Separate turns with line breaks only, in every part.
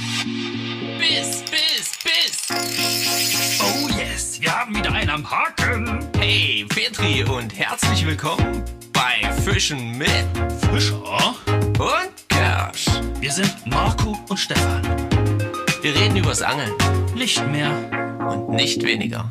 Biss, Biss, Biss.
Oh yes, wir haben wieder einen am Haken.
Hey, Petri und herzlich willkommen bei Fischen mit
Fischer.
und Kersch.
Wir sind Marco und Stefan.
Wir reden übers Angeln
Nicht mehr.
und nicht weniger.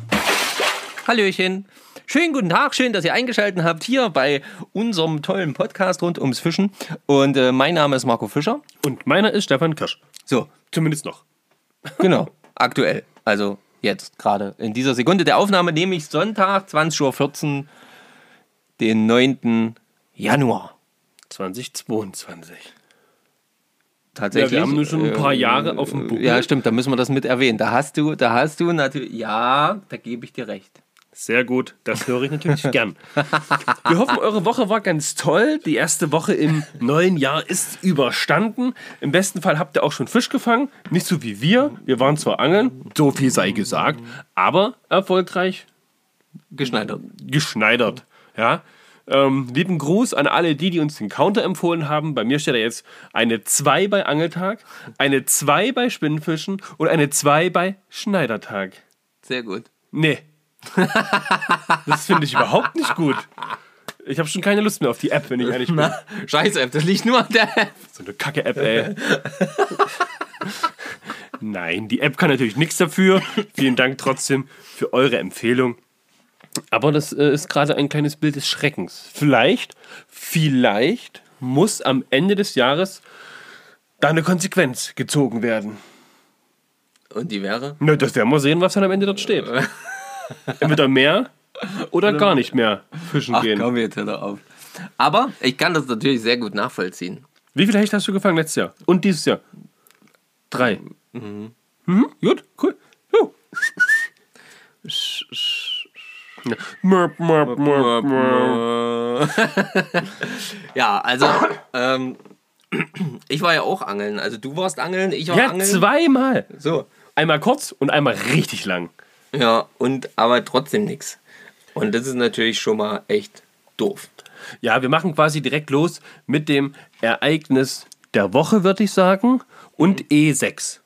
Hallöchen. Schönen guten Tag, schön, dass ihr eingeschaltet habt hier bei unserem tollen Podcast rund ums Fischen. Und äh, mein Name ist Marco Fischer.
Und meiner ist Stefan Kirsch.
So,
Zumindest noch.
genau, aktuell. Also jetzt gerade in dieser Sekunde der Aufnahme nehme ich Sonntag, 20.14 Uhr, den 9. Januar.
2022.
Tatsächlich.
Ja, wir haben nur schon ein paar
äh,
Jahre auf dem Buckel.
Ja, stimmt, da müssen wir das mit erwähnen. Da hast du, da hast du natürlich, ja, da gebe ich dir recht.
Sehr gut, das höre ich natürlich gern. Wir hoffen, eure Woche war ganz toll. Die erste Woche im neuen Jahr ist überstanden. Im besten Fall habt ihr auch schon Fisch gefangen. Nicht so wie wir. Wir waren zwar angeln, so viel sei gesagt, aber erfolgreich
Geschneidert.
geschneidert. Ja. Ähm, lieben Gruß an alle die, die uns den Counter empfohlen haben. Bei mir steht da jetzt eine 2 bei Angeltag, eine 2 bei Spinnfischen und eine 2 bei Schneidertag.
Sehr gut.
Nee. Das finde ich überhaupt nicht gut. Ich habe schon keine Lust mehr auf die App, wenn ich ehrlich bin.
Scheiße, das liegt nur an der App.
So eine Kacke-App, ey. Nein, die App kann natürlich nichts dafür. Vielen Dank trotzdem für eure Empfehlung. Aber das äh, ist gerade ein kleines Bild des Schreckens. Vielleicht, vielleicht muss am Ende des Jahres da eine Konsequenz gezogen werden.
Und die wäre?
Na, das werden wir sehen, was dann am Ende dort steht. Entweder mehr oder gar nicht mehr fischen
Ach,
gehen.
komm jetzt hör doch auf. Aber ich kann das natürlich sehr gut nachvollziehen.
Wie viele Hechte hast du gefangen letztes Jahr? Und dieses Jahr? Drei. Mhm. Gut, cool. Jo. Ja.
Ja, also, ähm, ich war ja auch angeln. Also du warst angeln, ich war
Ja,
angeln.
zweimal.
So.
Einmal kurz und einmal richtig lang.
Ja, und aber trotzdem nichts. Und das ist natürlich schon mal echt doof.
Ja, wir machen quasi direkt los mit dem Ereignis der Woche, würde ich sagen, und E6.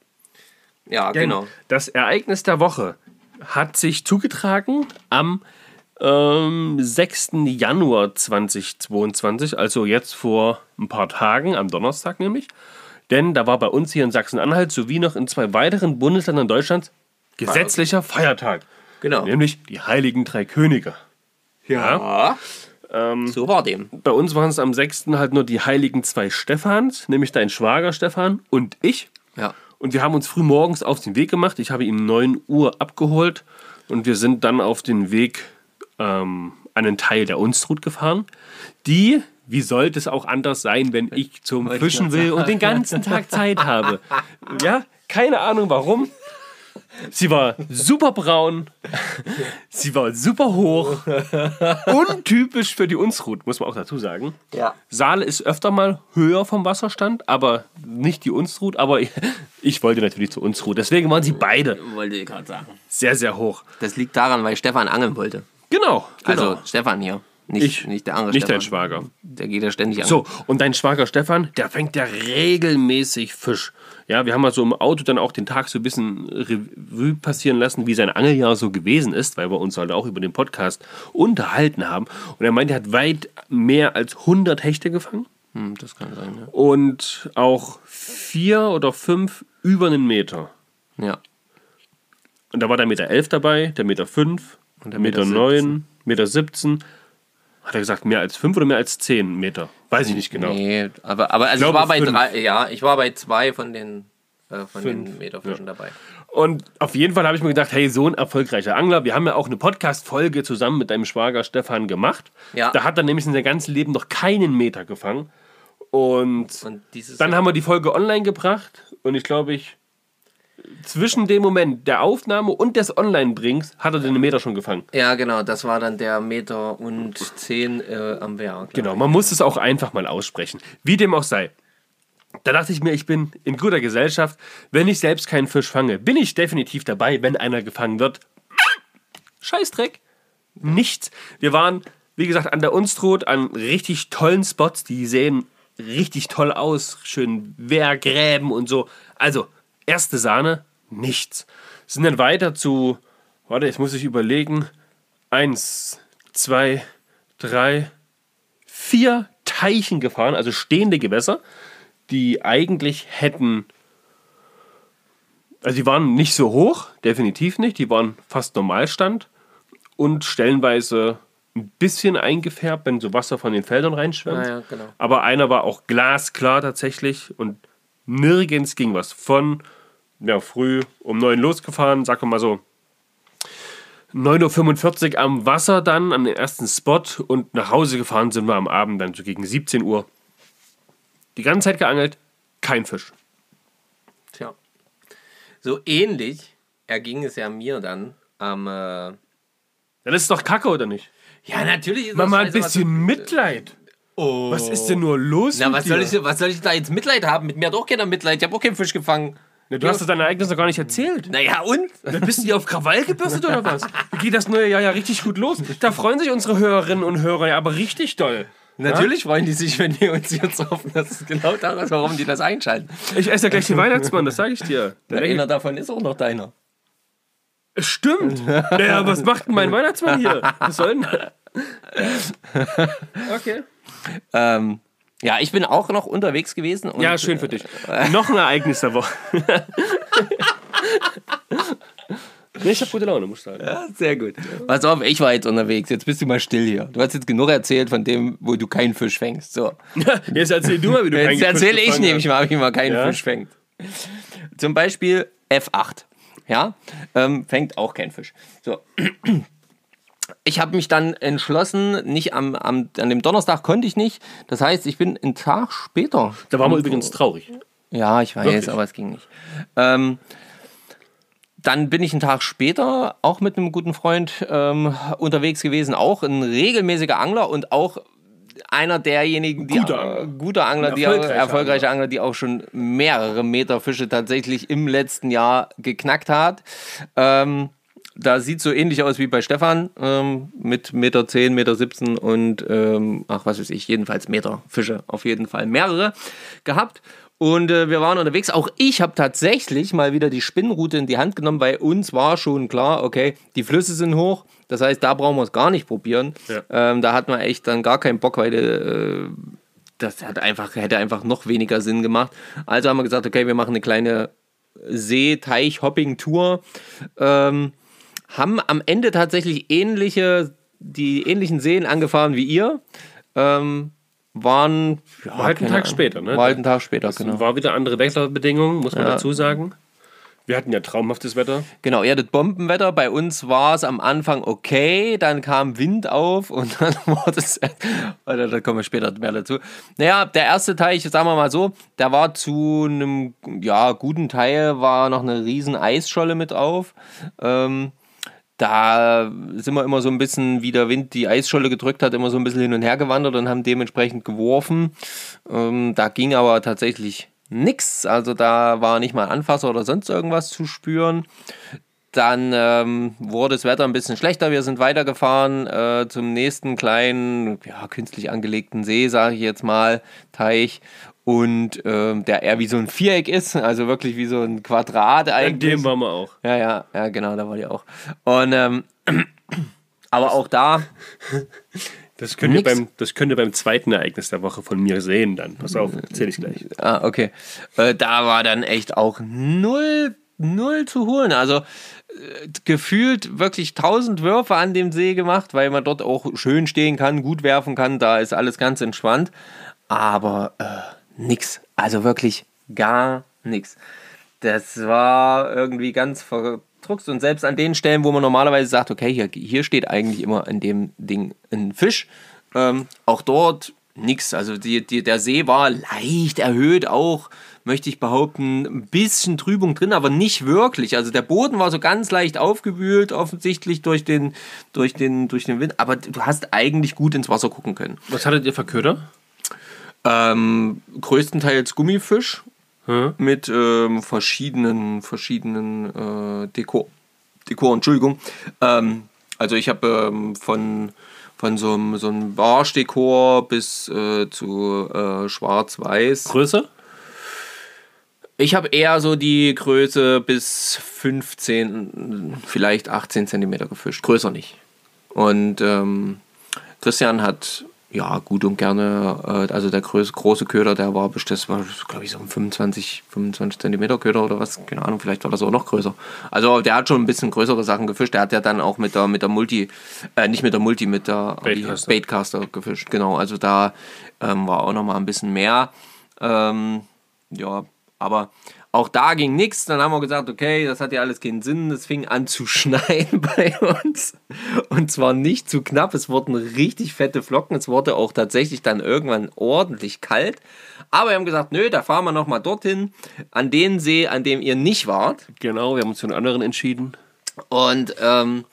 Ja,
Denn
genau.
Das Ereignis der Woche hat sich zugetragen am ähm, 6. Januar 2022, also jetzt vor ein paar Tagen, am Donnerstag nämlich. Denn da war bei uns hier in Sachsen-Anhalt sowie noch in zwei weiteren Bundesländern Deutschlands gesetzlicher Feiertag.
Genau.
Nämlich die Heiligen Drei Könige.
Ja. so war dem.
Bei uns waren es am 6. halt nur die Heiligen zwei Stephans, nämlich dein Schwager Stefan und ich.
Ja.
Und wir haben uns früh morgens auf den Weg gemacht. Ich habe ihn 9 Uhr abgeholt und wir sind dann auf den Weg ähm, an einen Teil der Unstrut gefahren, die, wie sollte es auch anders sein, wenn ich zum Fischen will und den ganzen Tag Zeit habe. Ja, keine Ahnung warum. Sie war super braun, sie war super hoch, untypisch für die Unstrut, muss man auch dazu sagen.
Ja.
Saale ist öfter mal höher vom Wasserstand, aber nicht die Unstrut. Aber ich, ich wollte natürlich zur Unstrut. Deswegen waren sie beide
Wollte ich gerade sagen.
sehr, sehr hoch.
Das liegt daran, weil Stefan angeln wollte.
Genau. genau.
Also Stefan hier. Nicht,
ich,
nicht der andere
nicht
Stefan.
dein Schwager.
Der geht ja ständig an.
So, und dein Schwager Stefan, der fängt ja regelmäßig Fisch. Ja, wir haben mal so im Auto dann auch den Tag so ein bisschen Revue passieren lassen, wie sein Angeljahr so gewesen ist, weil wir uns halt auch über den Podcast unterhalten haben. Und er meint, er hat weit mehr als 100 Hechte gefangen
Hm, das kann sein, ja.
und auch vier oder fünf über einen Meter.
Ja.
Und da war der Meter 11 dabei, der Meter 5,
Und
der
der
Meter
Meter
9, Meter 17. Hat er gesagt, mehr als 5 oder mehr als 10 Meter? Weiß ich nicht genau.
Nee, aber, aber also ich,
glaube
war bei
fünf.
drei, ja, ich war bei zwei von den, äh, von den Meterfischen dabei.
Und auf jeden Fall habe ich mir gedacht, hey, so ein erfolgreicher Angler. Wir haben ja auch eine Podcast-Folge zusammen mit deinem Schwager Stefan gemacht.
Ja.
Da hat er nämlich in seinem ganzen Leben noch keinen Meter gefangen. Und,
Und
dann haben wir die Folge online gebracht. Und ich glaube, ich zwischen dem Moment der Aufnahme und des Online-Brings hat er den Meter schon gefangen.
Ja, genau, das war dann der Meter und zehn äh, am Werk.
Genau, man muss es auch einfach mal aussprechen. Wie dem auch sei. Da dachte ich mir, ich bin in guter Gesellschaft. Wenn ich selbst keinen Fisch fange, bin ich definitiv dabei, wenn einer gefangen wird. Scheißdreck. Nichts. Wir waren, wie gesagt, an der Unstrut, an richtig tollen Spots. Die sehen richtig toll aus. Schön Wehrgräben und so. Also, erste Sahne, nichts. Sind dann weiter zu, warte, jetzt muss ich überlegen, eins, zwei, drei, vier Teichen gefahren, also stehende Gewässer, die eigentlich hätten, also die waren nicht so hoch, definitiv nicht, die waren fast Normalstand und stellenweise ein bisschen eingefärbt, wenn so Wasser von den Feldern reinschwemmt.
Ja, ja, genau.
Aber einer war auch glasklar tatsächlich und nirgends ging was. Von ja, früh um 9 losgefahren, wir mal so 9.45 Uhr am Wasser dann, an den ersten Spot und nach Hause gefahren sind wir am Abend dann so gegen 17 Uhr. Die ganze Zeit geangelt, kein Fisch.
Tja. So ähnlich erging es ja mir dann am. Äh
Das ist doch Kacke, oder nicht?
ja, natürlich ist
Mach mal ein
was
bisschen
du-
Mitleid. Was ist denn nur los
Na, was
dir?
soll, ich, was soll ich da jetzt Mitleid haben? Mit mir hat auch keiner Mitleid. Ich habe auch keinen Fisch gefangen.
Na, du hast doch dein Ereignis noch gar nicht erzählt.
Naja, und?
Dann bist du hier auf Krawall gebürstet oder was? Wie geht das neue Jahr ja richtig gut los? Da freuen sich unsere Hörerinnen und Hörer ja aber richtig doll.
Natürlich freuen die sich, wenn wir uns jetzt hoffen. Das ist genau das, warum die das einschalten.
Ich esse ja gleich den Weihnachtsmann, das sage ich dir.
Na, einer davon ist auch noch deiner.
Stimmt. Naja, was macht denn mein Weihnachtsmann hier? Was soll denn Okay.
Ähm, ja, ich bin auch noch unterwegs gewesen. Und,
Ja, schön für dich. Noch ein Ereignis der Woche. nee, ich hab gute Laune, muss ich sagen.
Ja, sehr gut. Pass auf, ich war jetzt unterwegs. Jetzt bist du mal still hier. Du hast jetzt genug erzählt von dem, wo du keinen Fisch fängst. So.
Jetzt erzähl du mal, wie du
Jetzt
keinen
erzähle
Fisch
ich
gefangen
nämlich mal, wie man keinen
Ja?
Fisch fängt. Zum Beispiel F8. Ja, ähm, fängt auch kein Fisch. So. Ich habe mich dann entschlossen, nicht am, am, an dem Donnerstag konnte ich nicht. Das heißt, ich bin einen Tag später.
Da waren wir übrigens traurig.
Ja, ich weiß,
Wirklich?
aber es ging nicht. Ähm, dann bin ich einen Tag später auch mit einem guten Freund ähm, unterwegs gewesen, auch ein regelmäßiger Angler und auch einer derjenigen, die
Guter Angler.
äh, guter Angler, die
Erfolgreicher
auch, erfolgreiche Angler. die auch schon mehrere Meter Fische tatsächlich im letzten Jahr geknackt hat. Ähm, da sieht so ähnlich aus wie bei Stefan ähm, mit Meter 10, Meter 17 und ähm, ach was weiß ich, jedenfalls Meter Fische, auf jeden Fall mehrere gehabt. Und äh, wir waren unterwegs. Auch ich habe tatsächlich mal wieder die Spinnenroute in die Hand genommen. Bei uns war schon klar, okay, die Flüsse sind hoch. Das heißt, da brauchen wir es gar nicht probieren.
Ja.
Ähm, da hat man echt dann gar keinen Bock, weil äh, das hat einfach, hätte einfach noch weniger Sinn gemacht. Also haben wir gesagt, okay, wir machen eine kleine See-Teich-Hopping-Tour. Ähm, haben am Ende tatsächlich ähnliche, die ähnlichen Seen angefahren wie ihr. Ähm, waren ja,
War halt einen Tag
Ahnung.
später, ne?
War halt einen Tag später, genau.
War wieder andere Wetterbedingungen, muss man
Ja.
dazu sagen. Wir hatten ja traumhaftes Wetter.
Genau, ihr hattet Bombenwetter. Bei uns war es am Anfang okay, dann kam Wind auf und dann war das. Oder da kommen wir später mehr dazu. Naja, der erste Teich, sagen wir mal so, der war zu einem ja, guten Teil, war noch eine riesen Eisscholle mit auf. Ähm, da sind wir immer so ein bisschen, wie der Wind die Eisscholle gedrückt hat, immer so ein bisschen hin und her gewandert und haben dementsprechend geworfen. Ähm, da ging aber tatsächlich nichts. Also da war nicht mal Anfasser oder sonst irgendwas zu spüren. Dann ähm, wurde das Wetter ein bisschen schlechter. Wir sind weitergefahren äh, zum nächsten kleinen, ja, künstlich angelegten See, sage ich jetzt mal, Teich. Und ähm, der eher wie so ein Viereck ist, also wirklich wie so ein Quadrat
In
eigentlich.
dem waren wir auch.
Ja, ja, ja, genau, da war die auch. Und ähm, aber auch da,
Das könnt, ihr beim, das könnt ihr beim zweiten Ereignis der Woche von mir sehen dann. Pass auf, erzähl ich gleich.
ah, okay, äh, da war dann echt auch null, null zu holen. Also äh, gefühlt wirklich tausend Würfe an dem See gemacht, weil man dort auch schön stehen kann, gut werfen kann. Da ist alles ganz entspannt. Aber äh, nix, also wirklich gar nichts. Das war irgendwie ganz verdruckt und selbst an den Stellen, wo man normalerweise sagt, okay, hier, hier steht eigentlich immer in dem Ding ein Fisch, ähm, auch dort nichts. Also die, die, der See war leicht erhöht auch, möchte ich behaupten, ein bisschen Trübung drin, aber nicht wirklich. Also der Boden war so ganz leicht aufgewühlt, offensichtlich durch den, durch den, durch den Wind, aber du hast eigentlich gut ins Wasser gucken können.
Was hattet ihr für Köder?
Ähm, größtenteils Gummifisch
Hm?
mit ähm, verschiedenen, verschiedenen äh, Dekor. Dekor, Entschuldigung. Ähm, also ich habe ähm, von, von so einem, so einem Barschdekor bis äh, zu äh, Schwarz-Weiß.
Größe?
Ich habe eher so die Größe bis 15, vielleicht 18 Zentimeter gefischt. Größer nicht. Und ähm, Christian hat ja gut und gerne, äh, also der große, große Köder, der war, das war glaube ich so ein 25, 25 Zentimeter Köder oder was, keine Ahnung, vielleicht war das auch noch größer. Also der hat schon ein bisschen größere Sachen gefischt. Der hat ja dann auch mit der, mit der Multi, äh, nicht mit der Multi, mit der
Baitcaster.
Baitcaster gefischt. Genau, also da ähm, war auch noch mal ein bisschen mehr. Ähm, ja, aber auch da ging nichts. Dann haben wir gesagt, okay, das hat ja alles keinen Sinn. Es fing an zu schneien bei uns. Und zwar nicht zu knapp. Es wurden richtig fette Flocken. Es wurde auch tatsächlich dann irgendwann ordentlich kalt. Aber wir haben gesagt, nö, da fahren wir nochmal dorthin, an den See, an dem ihr nicht wart.
Genau, wir haben uns für einen anderen entschieden.
Und ähm,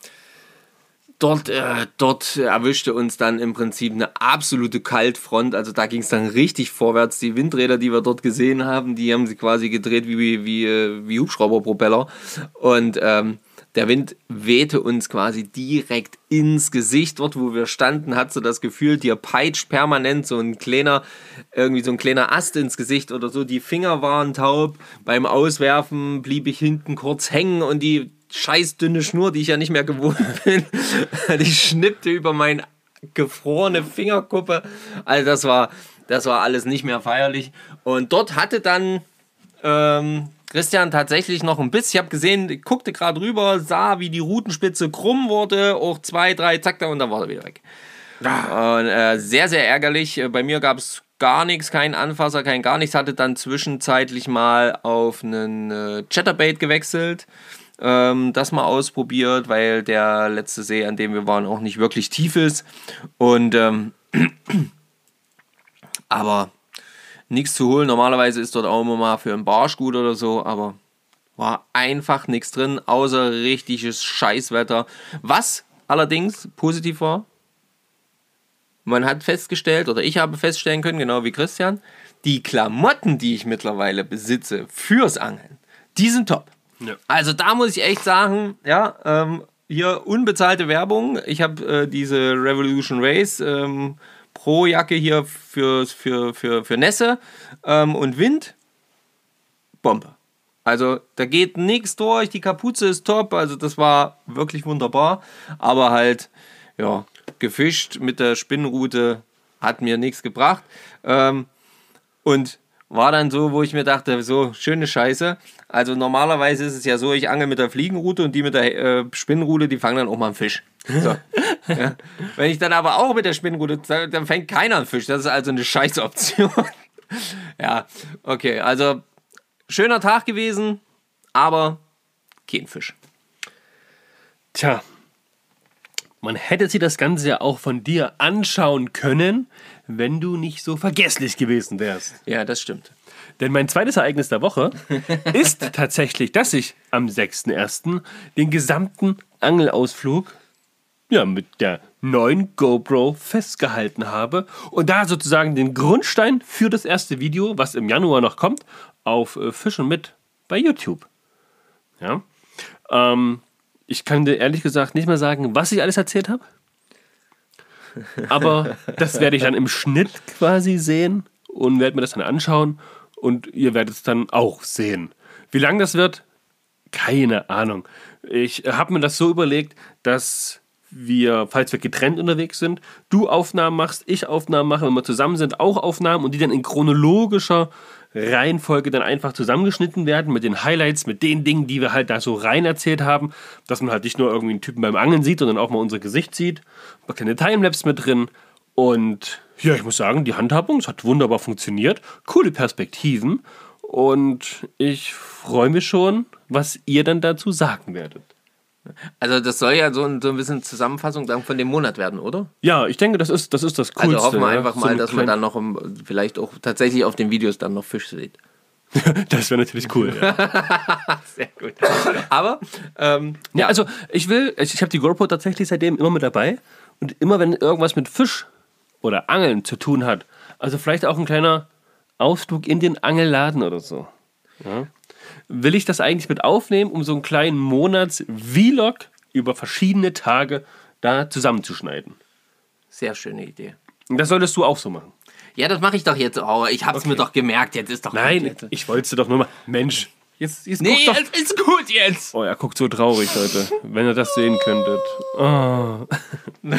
dort, äh, dort erwischte uns dann im Prinzip eine absolute Kaltfront. Also da ging es dann richtig vorwärts. Die Windräder, die wir dort gesehen haben, die haben sich quasi gedreht wie, wie, wie, äh, wie Hubschrauberpropeller. Und ähm, der Wind wehte uns quasi direkt ins Gesicht. Dort, wo wir standen, hat so das Gefühl, dir peitscht permanent so ein kleiner, irgendwie so ein kleiner Ast ins Gesicht oder so. Die Finger waren taub. Beim Auswerfen blieb ich hinten kurz hängen und die scheiß dünne Schnur, die ich ja nicht mehr gewohnt bin, die schnippte über meine gefrorene Fingerkuppe. Also das war, das war alles nicht mehr feierlich. Und dort hatte dann ähm, Christian tatsächlich noch ein bisschen, ich habe gesehen, ich guckte gerade rüber, sah, wie die Rutenspitze krumm wurde, auch zwei, drei, zack, da und dann war er wieder weg. Und, äh, sehr, sehr ärgerlich. Äh, Bei mir gab es gar nichts, kein Anfasser, kein gar nichts. Hatte dann zwischenzeitlich mal auf einen äh, Chatterbait gewechselt. Ähm, das mal ausprobiert, weil der letzte See, an dem wir waren, auch nicht wirklich tief ist. Und ähm, aber nichts zu holen. Normalerweise ist dort auch immer mal für einen Barsch gut oder so, aber war einfach nichts drin, außer richtiges Scheißwetter. Was allerdings positiv war, man hat festgestellt, oder ich habe feststellen können, genau wie Christian, die Klamotten, die ich mittlerweile besitze fürs Angeln, die sind top.
Ja.
Also da muss ich echt sagen, ja, ähm, hier unbezahlte Werbung. Ich habe äh, diese Revolution Race ähm, Pro-Jacke hier für, für, für, für Nässe ähm, und Wind. Bombe. Also da geht nichts durch, die Kapuze ist top, also das war wirklich wunderbar. Aber halt, ja, gefischt mit der Spinnrute hat mir nichts gebracht. Ähm, und war dann so, wo ich mir dachte, so schöne Scheiße. Also normalerweise ist es ja so, ich angel mit der Fliegenrute und die mit der äh, Spinnrute, die fangen dann auch mal einen Fisch. So. ja. Wenn ich dann aber auch mit der Spinnrute, dann fängt keiner einen Fisch. Das ist also eine Scheißoption. ja, okay, also schöner Tag gewesen, aber kein Fisch.
Tja, man hätte sich das Ganze ja auch von dir anschauen können, wenn du nicht so vergesslich gewesen wärst.
Ja, das stimmt.
Denn mein zweites Ereignis der Woche ist tatsächlich, dass ich am 6.1. den gesamten Angelausflug ja, mit der neuen GoPro festgehalten habe und da sozusagen den Grundstein für das erste Video, was im Januar noch kommt, auf äh, Fischen mit bei YouTube. Ja. Ähm, ich kann dir ehrlich gesagt nicht mehr sagen, was ich alles erzählt habe. Aber das werde ich dann im Schnitt quasi sehen und werde mir das dann anschauen und ihr werdet es dann auch sehen. Wie lang das wird? Keine Ahnung. Ich habe mir das so überlegt, dass wir, falls wir getrennt unterwegs sind, du Aufnahmen machst, ich Aufnahmen mache, wenn wir zusammen sind, auch Aufnahmen und die dann in chronologischer Reihenfolge dann einfach zusammengeschnitten werden mit den Highlights, mit den Dingen, die wir halt da so rein erzählt haben, dass man halt nicht nur irgendwie einen Typen beim Angeln sieht, sondern auch mal unser Gesicht sieht. Ein kleine Timelapse mit drin und ja, ich muss sagen, die Handhabung, es hat wunderbar funktioniert, coole Perspektiven und ich freue mich schon, was ihr dann dazu sagen werdet.
Also das soll ja so ein, so ein bisschen Zusammenfassung dann von dem Monat werden, oder?
Ja, ich denke, das ist das, ist das Coolste.
Also hoffen wir
ja.
einfach mal, dass man dann noch im, vielleicht auch tatsächlich auf den Videos dann noch Fisch sieht.
Das wäre natürlich cool. Ja.
Sehr gut. Aber ähm,
Ja, also ich will, ich, ich habe die GoPro tatsächlich seitdem immer mit dabei und immer wenn irgendwas mit Fisch oder Angeln zu tun hat, also vielleicht auch ein kleiner Ausflug in den Angelladen oder so, ja, will ich das eigentlich mit aufnehmen, um so einen kleinen Monats-Vlog über verschiedene Tage da zusammenzuschneiden.
sehr schöne Idee.
Und das solltest du auch so machen.
Ja, das mache ich doch jetzt auch. Ich hab's mir doch gemerkt. Jetzt ist doch
Nein, ich wollte doch nur mal. Mensch, jetzt, jetzt
Nee,
doch.
es ist gut jetzt.
Oh, er guckt so traurig, Leute. Wenn ihr das sehen könntet. Oh.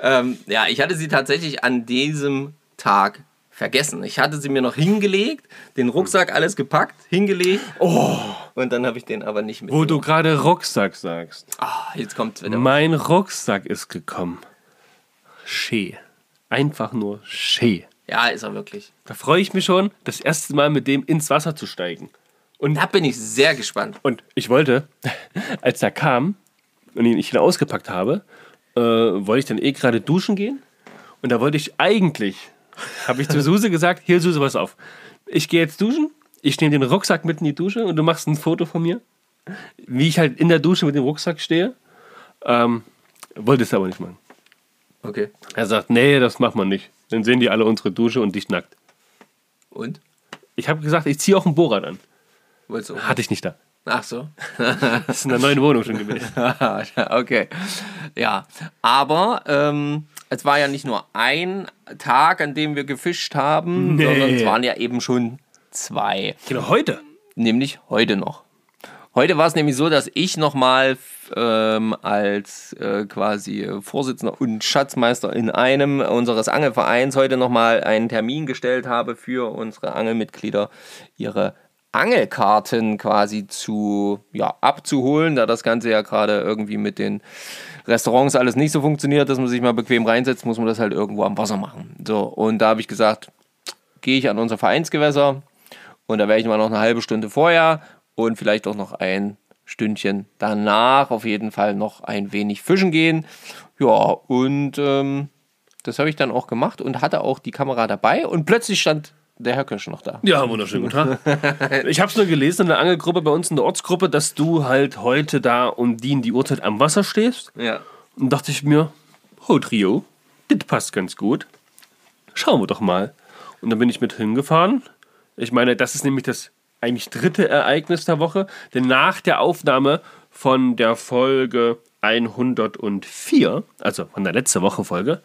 Ähm, ja, ich hatte sie tatsächlich an diesem Tag vergessen. Ich hatte sie mir noch hingelegt, den Rucksack alles gepackt, hingelegt. Oh. Und dann habe ich den aber nicht mit.
Wo du gerade Rucksack sagst.
Ah, jetzt kommt's wieder.
Mein Rucksack ist gekommen. Schee. Einfach nur Schee.
Ja, ist er wirklich.
Da freue ich mich schon, das erste Mal mit dem ins Wasser zu steigen.
Da bin ich sehr gespannt.
Und ich wollte, als er kam und ihn ich ihn ausgepackt habe, äh, wollte ich dann eh gerade duschen gehen. Und da wollte ich eigentlich, habe ich zu Suse gesagt, hier Suse, pass auf. Ich gehe jetzt duschen, ich nehme den Rucksack mit in die Dusche und du machst ein Foto von mir, wie ich halt in der Dusche mit dem Rucksack stehe. Ähm, wollte es aber nicht machen.
Okay.
Er sagt, nee, das macht man nicht. Dann sehen die alle unsere Dusche und dich nackt.
Und?
Ich habe gesagt, ich ziehe auch ein Bohrrad an.
Wolltest du?
Hatte ich nicht da.
Ach so.
Das ist in der neuen Wohnung schon gewesen.
okay. Ja, aber ähm, es war ja nicht nur ein Tag, an dem wir gefischt haben,
Nee.
sondern es waren ja eben schon zwei.
Genau, heute.
Nämlich heute noch. Heute war es nämlich so, dass ich nochmal ähm, als äh, quasi Vorsitzender und Schatzmeister in einem unseres Angelvereins heute nochmal einen Termin gestellt habe für unsere Angelmitglieder, ihre Angelkarten quasi zu ja, abzuholen, da das Ganze ja gerade irgendwie mit den Restaurants alles nicht so funktioniert, dass man sich mal bequem reinsetzt, muss man das halt irgendwo am Wasser machen. So, und da habe ich gesagt, gehe ich an unser Vereinsgewässer und da werde ich mal noch eine halbe Stunde vorher und vielleicht auch noch ein Stündchen danach auf jeden Fall noch ein wenig fischen gehen. Ja, und ähm, das habe ich dann auch gemacht und hatte auch die Kamera dabei und plötzlich stand der Herr Kirsch noch da.
Ja, wunderschön, guten Tag. Ich habe es nur gelesen in der Angelgruppe bei uns in der Ortsgruppe, dass du halt heute da um die in die Uhrzeit am Wasser stehst.
Ja.
Und dachte ich mir, oh Trio, das passt ganz gut. Schauen wir doch mal. Und dann bin ich mit hingefahren. Ich meine, das ist nämlich das eigentlich dritte Ereignis der Woche. Denn nach der Aufnahme von der Folge 104, also von der letzten Woche Folge,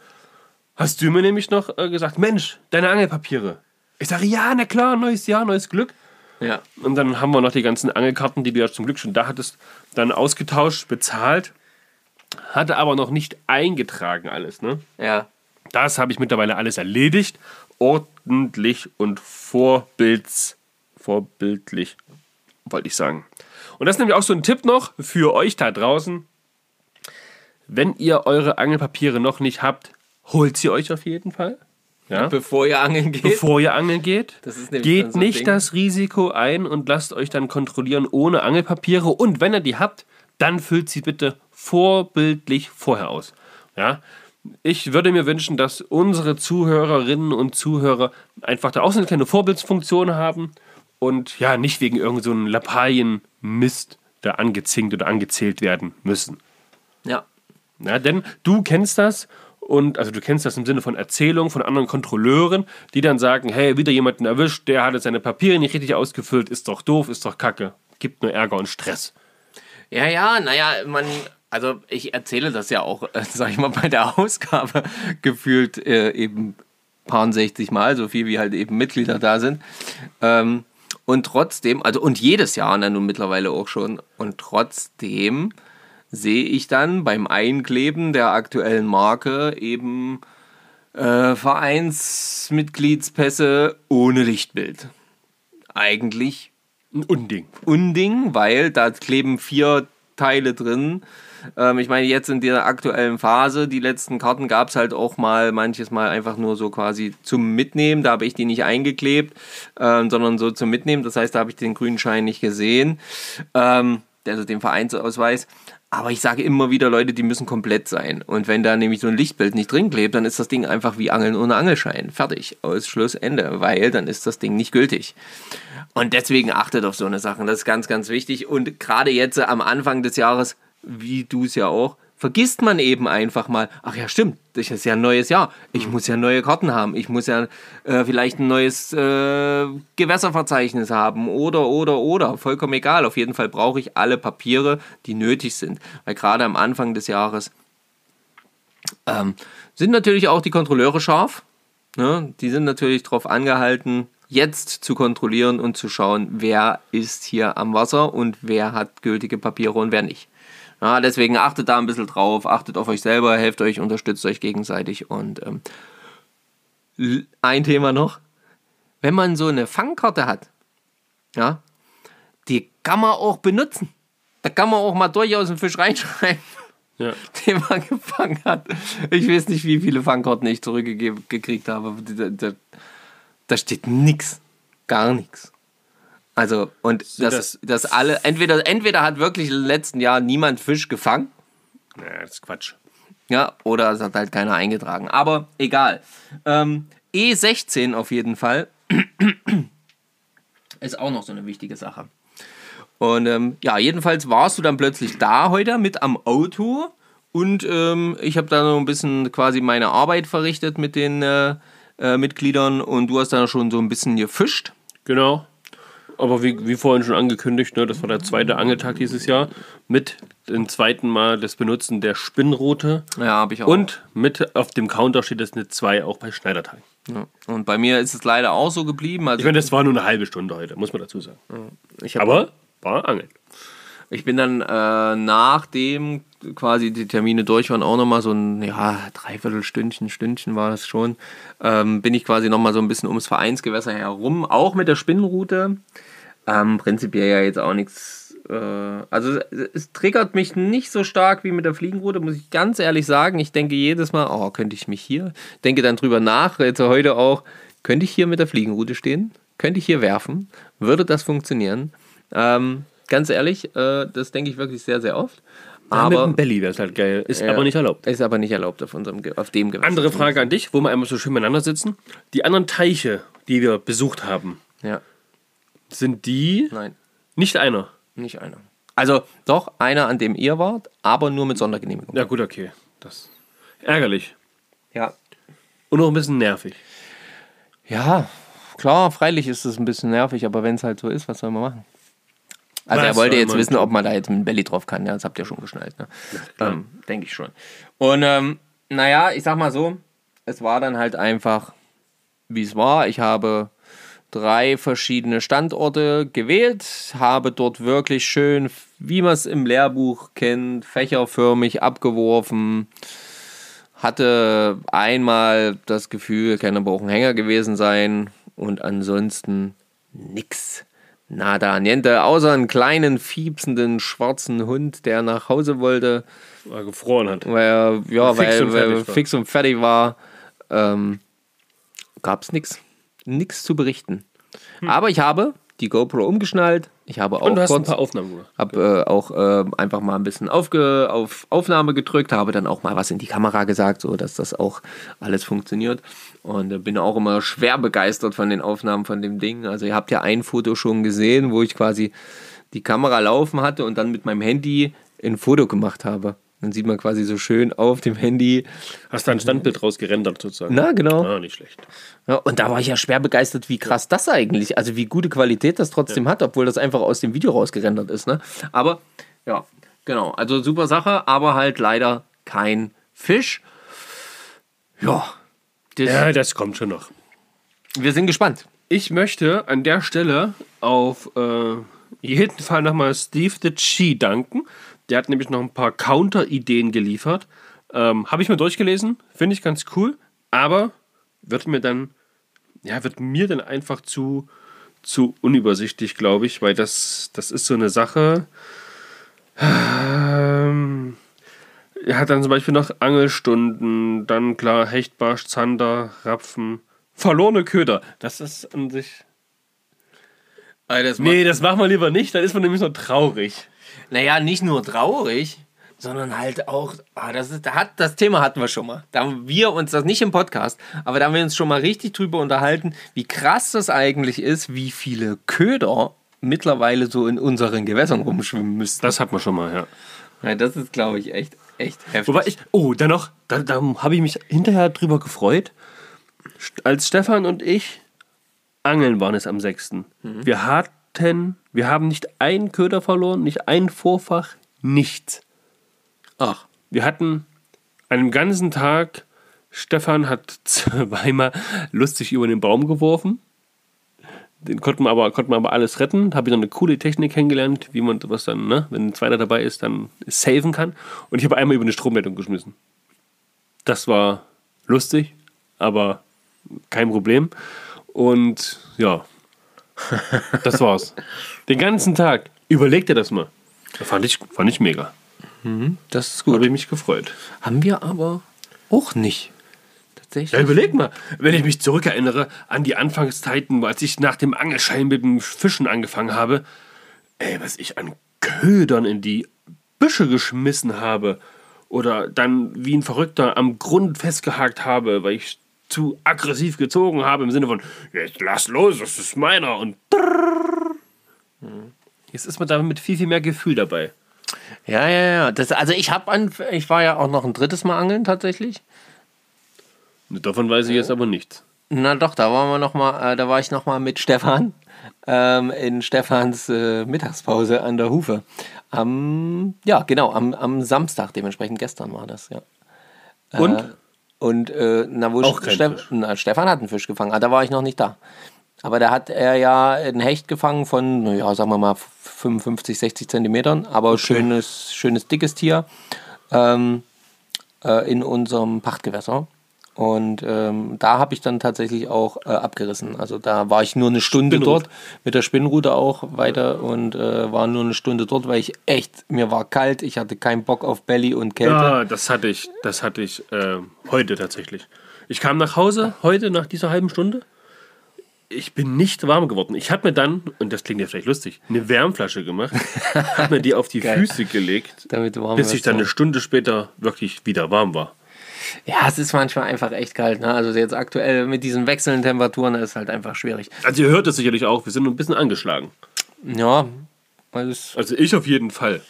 hast du mir nämlich noch äh, gesagt, Mensch, deine Angelpapiere. Ich sage, ja, na klar, neues Jahr, neues Glück.
Ja.
Und dann haben wir noch die ganzen Angelkarten, die du ja zum Glück schon da hattest, dann ausgetauscht, bezahlt. Hatte aber noch nicht eingetragen alles, ne?
Ja.
Das habe ich mittlerweile alles erledigt. Ordentlich und vorbilds, vorbildlich, wollte ich sagen. Und das ist nämlich auch so ein Tipp noch für euch da draußen. Wenn ihr eure Angelpapiere noch nicht habt, holt sie euch auf jeden Fall. Ja?
Bevor ihr angeln geht.
Bevor ihr angeln geht, geht
so
nicht
Ding.
das Risiko ein und lasst euch dann kontrollieren ohne Angelpapiere. Und wenn ihr die habt, dann füllt sie bitte vorbildlich vorher aus. Ja? Ich würde mir wünschen, dass unsere Zuhörerinnen und Zuhörer einfach da auch so eine kleine Vorbildsfunktion haben und ja, nicht wegen irgendeinem so einem Lappalien-Mist da angezinkt oder angezählt werden müssen.
Ja.
Ja, denn du kennst das und also du kennst das im Sinne von Erzählungen von anderen Kontrolleuren, die dann sagen, hey, wieder jemanden erwischt, der hat jetzt seine Papiere nicht richtig ausgefüllt, ist doch doof, ist doch kacke, gibt nur Ärger und Stress.
Ja, ja, naja, man, also ich erzähle das ja auch, äh, sag ich mal, bei der Ausgabe gefühlt äh, eben paar 60 Mal, so viel wie halt eben Mitglieder da sind. Ähm, und trotzdem, also und jedes Jahr dann nun mittlerweile auch schon, und trotzdem sehe ich dann beim Einkleben der aktuellen Marke eben äh, Vereinsmitgliedspässe ohne Lichtbild. Eigentlich
Ein Unding.
Unding, weil da kleben vier Teile drin. Ähm, ich meine, jetzt in der aktuellen Phase, die letzten Karten gab es halt auch mal manches Mal einfach nur so quasi zum Mitnehmen. Da habe ich die nicht eingeklebt, ähm, sondern so zum Mitnehmen. Das heißt, da habe ich den grünen Schein nicht gesehen. Ähm, also den Vereinsausweis. Aber ich sage immer wieder, Leute, die müssen komplett sein. Und wenn da nämlich so ein Lichtbild nicht drin klebt, dann ist das Ding einfach wie Angeln ohne Angelschein. Fertig. Aus Schluss, Ende. Weil dann ist das Ding nicht gültig. Und deswegen achtet auf so eine Sachen. Das ist ganz, ganz wichtig. Und gerade jetzt am Anfang des Jahres, wie du es ja auch, vergisst man eben einfach mal, ach ja, stimmt, das ist ja ein neues Jahr. Ich muss ja neue Karten haben. Ich muss ja äh, vielleicht ein neues äh, Gewässerverzeichnis haben oder, oder, oder. Vollkommen egal. Auf jeden Fall brauche ich alle Papiere, die nötig sind. Weil gerade am Anfang des Jahres ähm, sind natürlich auch die Kontrolleure scharf. Ne? Die sind natürlich darauf angehalten, jetzt zu kontrollieren und zu schauen, wer ist hier am Wasser und wer hat gültige Papiere und wer nicht. Ja, deswegen achtet da ein bisschen drauf, achtet auf euch selber, helft euch, unterstützt euch gegenseitig. Und ähm, ein Thema noch, wenn man so eine Fangkarte hat, ja, die kann man auch benutzen. Da kann man auch mal durchaus einen Fisch reinschreiben,
Ja.
den man gefangen hat. Ich weiß nicht, wie viele Fangkarten ich zurückgekriegt habe. Da, da, da steht nichts. Gar nichts. Also, und das,
das-
das, alle, entweder, entweder hat wirklich den letzten Jahren niemand Fisch gefangen,
Naja, das ist Quatsch.
ja, oder es hat halt keiner eingetragen. Aber egal. Ähm, E16 auf jeden Fall ist auch noch so eine wichtige Sache. Und ähm, ja, jedenfalls warst du dann plötzlich da heute mit am Auto und ähm, ich habe da noch ein bisschen quasi meine Arbeit verrichtet mit den äh, äh, Mitgliedern und du hast dann schon so ein bisschen gefischt.
Genau. Aber wie, wie vorhin schon angekündigt, ne, das war der zweite Angeltag dieses Jahr, mit dem zweiten Mal das Benutzen der Spinnroute
Ja, habe ich auch.
und mit auf dem Counter steht das eine 2 auch bei Schneidertag.
ja. und bei mir ist es leider auch so geblieben. Also
Ich meine, das war nur eine halbe Stunde heute, muss man dazu sagen.
hab-
Aber war Angeln.
Ich bin dann äh, nachdem quasi die Termine durch waren, auch nochmal so ein, ja, Dreiviertelstündchen, Stündchen war das schon, ähm, bin ich quasi nochmal so ein bisschen ums Vereinsgewässer herum, auch mit der Spinnenroute. Ähm, prinzipiell ja jetzt auch nichts. Äh, also es, es triggert mich nicht so stark wie mit der Fliegenroute, muss ich ganz ehrlich sagen. Ich denke jedes Mal, oh, könnte ich mich hier, denke dann drüber nach, jetzt heute auch, könnte ich hier mit der Fliegenroute stehen? Könnte ich hier werfen? Würde das funktionieren? Ähm, ganz ehrlich, äh, das denke ich wirklich sehr, sehr oft.
Aber mit dem Belly wäre es halt geil. Ist
Ja.
aber nicht erlaubt.
ist aber nicht erlaubt auf, unserem, auf dem Gewässer.
Andere Frage an dich, wo wir einmal so schön miteinander sitzen. Die anderen Teiche, die wir besucht haben,
Ja,
sind die
nein,
nicht einer.
nicht einer. Also doch, einer, an dem ihr wart, aber nur mit Sondergenehmigung.
Ja gut, okay. Das ärgerlich.
Ja.
Und auch ein bisschen nervig.
Ja, klar, freilich ist es ein bisschen nervig, aber wenn es halt so ist, was soll man machen? Also
Was
er wollte jetzt wissen,
tun?
ob man da jetzt mit dem Belly drauf kann. Ja, das habt ihr schon geschnallt. Ne? Ähm, Denke ich schon. Und ähm, naja, ich sag mal so, es war dann halt einfach, wie es war. Ich habe drei verschiedene Standorte gewählt, habe dort wirklich schön, wie man es im Lehrbuch kennt, fächerförmig abgeworfen. Hatte einmal das Gefühl, kann aber auch ein Hänger gewesen sein und ansonsten nix. Nada, niente, außer einen kleinen, fiepsenden, schwarzen Hund, der nach Hause wollte,
Weil er gefroren hat.
weil er ja,
Fix
weil,
und
weil
fertig war.
fix und fertig war. Ähm, Gab es nichts. Nichts zu berichten. Aber ich habe die GoPro umgeschnallt. Ich habe auch
Und du hast ein
kurz,
paar Aufnahmen gemacht.
habe äh, auch äh, einfach mal ein bisschen aufge, auf Aufnahme gedrückt, habe dann auch mal was in die Kamera gesagt, so dass das auch alles funktioniert. Und äh, bin auch immer schwer begeistert von den Aufnahmen von dem Ding. Also ihr habt ja ein Foto schon gesehen, wo ich quasi die Kamera laufen hatte und dann mit meinem Handy ein Foto gemacht habe. Dann sieht man quasi so schön auf dem Handy.
Hast da ein Standbild rausgerendert sozusagen.
Na, genau.
Ah, nicht schlecht.
Ja, und da war ich ja schwer begeistert, wie krass das eigentlich, also wie gute Qualität das trotzdem hat, obwohl das einfach aus dem Video rausgerendert ist. Ne? Aber ja, genau, also super Sache, aber halt leider kein Fisch. Ja, das,
Ja, das kommt schon noch.
wir sind gespannt.
Ich möchte an der Stelle auf äh, jeden Fall nochmal Steve the Chi danken. Der hat nämlich noch ein paar Counter-Ideen geliefert. Ähm, Habe ich mir durchgelesen, finde ich ganz cool, aber wird mir dann, ja, wird mir dann einfach zu, zu unübersichtlich, glaube ich, weil das, das ist so eine Sache. Ähm, er hat dann zum Beispiel noch Angelstunden, dann klar Hecht, Barsch, Zander, Rapfen, verlorene Köder. Das ist an sich. Nee, das machen wir lieber nicht, dann ist man nämlich nur traurig.
Naja, nicht nur traurig, sondern halt auch, ah, das, ist, da hat, das Thema hatten wir schon mal. Da haben wir uns das nicht im Podcast, aber da haben wir uns schon mal richtig drüber unterhalten, wie krass das eigentlich ist, wie viele Köder mittlerweile so in unseren Gewässern rumschwimmen müssten.
Das hat man schon mal, ja.
Ja, das ist, glaube ich, echt, echt heftig.
Wobei ich, oh, dann noch, da, da habe ich mich hinterher drüber gefreut, als Stefan und ich angeln waren es am 6. Wir hatten, wir haben nicht einen Köder verloren, nicht ein Vorfach, nichts.
Ach,
Wir hatten einem ganzen Tag, Stefan hat zweimal lustig über den Baum geworfen. Den konnten wir aber, konnten wir aber alles retten. Habe ich noch eine coole Technik kennengelernt, wie man was dann, ne, wenn ein zweiter dabei ist, dann saven kann. Und ich habe einmal über eine Stromleitung geschmissen. Das war lustig, aber kein Problem. Und ja, das war's. Den ganzen Tag. Überleg dir das mal. Fand ich, fand ich mega.
Das ist
Habe
gut.
ich mich gefreut.
Haben wir aber auch nicht. Tatsächlich.
Ja, überleg mal, wenn ich mich zurückerinnere an die Anfangszeiten, als ich nach dem Angelschein mit dem Fischen angefangen habe, ey, was ich an Ködern in die Büsche geschmissen habe oder dann wie ein Verrückter am Grund festgehakt habe, weil ich zu aggressiv gezogen habe im Sinne von, jetzt lass los, das ist meiner und jetzt ist man da mit viel, viel mehr Gefühl dabei.
Ja, ja, ja. Das, also ich habe ich war ja auch noch ein drittes Mal angeln tatsächlich.
Davon weiß ich jetzt aber nichts.
Na doch, da waren wir noch mal, äh, da war ich noch mal mit Stefan ähm, in Stefans äh, Mittagspause an der Hufe. Am, ja, genau, am, am Samstag, dementsprechend gestern war das, ja.
Und?
Äh, und äh, na, wo
Auch kein
Ste
Fisch.
na, Stefan hat einen Fisch gefangen, ah, da war ich noch nicht da. Aber da hat er ja einen Hecht gefangen von, naja, sagen wir mal 55, 60 Zentimetern, aber schönes, schönes dickes Tier ähm, äh, in unserem Pachtgewässer. Und ähm, da habe ich dann tatsächlich auch äh, abgerissen. Also da war ich nur eine Stunde
Spinnrute.
dort, mit der Spinnrute auch weiter und äh, war nur eine Stunde dort, weil ich echt, mir war kalt, ich hatte keinen Bock auf Belly und Kälte.
Ja, das hatte ich, das hatte ich äh, heute tatsächlich. Ich kam nach Hause heute nach dieser halben Stunde. Ich bin nicht warm geworden. Ich habe mir dann, und das klingt ja vielleicht lustig, eine Wärmflasche gemacht, habe mir die auf die
Geil.
Füße gelegt, bis ich dann eine Stunde später wirklich wieder warm war.
Ja, es ist manchmal einfach echt kalt. Ne? Also jetzt aktuell mit diesen wechselnden Temperaturen ist halt einfach schwierig.
Also ihr hört es sicherlich auch, wir sind ein bisschen angeschlagen.
Ja, es
Also ich auf jeden Fall.